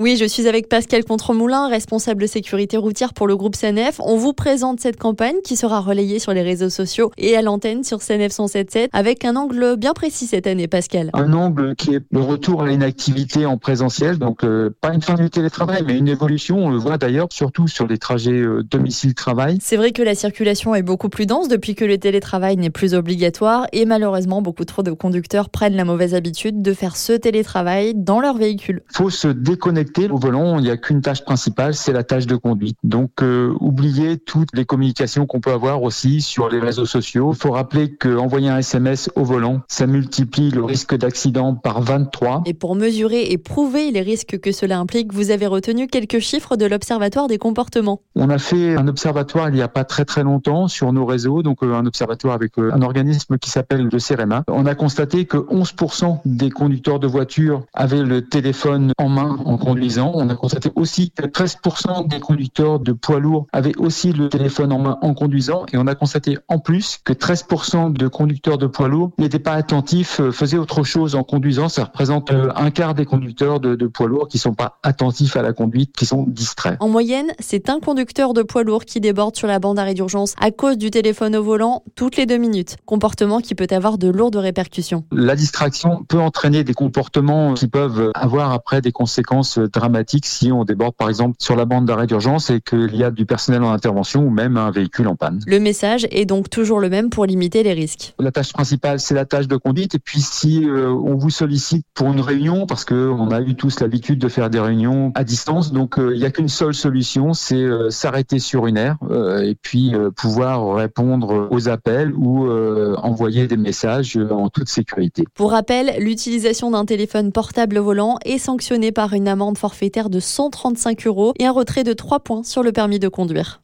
Oui, je suis avec Pascal Contremoulin, responsable sécurité routière pour le groupe CNF. On vous présente cette campagne qui sera relayée sur les réseaux sociaux et à l'antenne sur CNF 177 avec un angle bien précis cette année, Pascal. Un angle qui est le retour à une activité en présentiel, donc euh, pas une fin du télétravail, mais une évolution. On le voit d'ailleurs surtout sur les trajets euh, domicile-travail. C'est vrai que la circulation est beaucoup plus dense depuis que le télétravail n'est plus obligatoire et malheureusement beaucoup trop de conducteurs prennent la mauvaise habitude de faire ce télétravail dans leur véhicule. Faut se déconnecter au volant. Il n'y a qu'une tâche principale, c'est la tâche de conduite. Donc euh, oubliez toutes les communications qu'on peut avoir aussi sur les réseaux sociaux. Il faut rappeler qu'envoyer un SMS au volant, ça multiplie le risque d'accident par 23. Et pour mesurer et prouver les risques que cela implique, vous avez retenu quelques chiffres de l'Observatoire des comportements. On a fait un observatoire il n'y a pas très très longtemps sur nos réseaux, donc euh, un observatoire avec euh, un organisme qui s'appelle le CEREMA. On a constaté que 11% des conducteurs de voitures avaient le téléphone en main en On a constaté aussi que 13% des conducteurs de poids lourds avaient aussi le téléphone en main en conduisant. Et on a constaté en plus que 13% de conducteurs de poids lourds n'étaient pas attentifs, euh, faisaient autre chose en conduisant. Ça représente un quart des conducteurs de, de poids lourds qui sont pas attentifs à la conduite, qui sont distraits. En moyenne, c'est un conducteur de poids lourd qui déborde sur la bande d'arrêt d'urgence à cause du téléphone au volant toutes les deux minutes. Comportement qui peut avoir de lourdes répercussions. La distraction peut entraîner des comportements qui peuvent avoir après des conséquences dramatiques si on déborde par exemple sur la bande d'arrêt d'urgence et qu'il y a du personnel en intervention ou même un véhicule en panne. Le message est donc toujours le même pour limiter les risques. La tâche principale, c'est la tâche de conduite. Et puis si euh, on vous sollicite pour une réunion, parce qu'on a eu tous l'habitude de faire des réunions à distance, donc euh, il n'y a qu'une seule solution, c'est euh, s'arrêter sur une aire et puis pouvoir répondre aux appels ou envoyer des messages en toute sécurité. Pour rappel, l'utilisation d'un téléphone portable volant est sanctionnée par une amende forfaitaire de 135 euros et un retrait de 3 points sur le permis de conduire.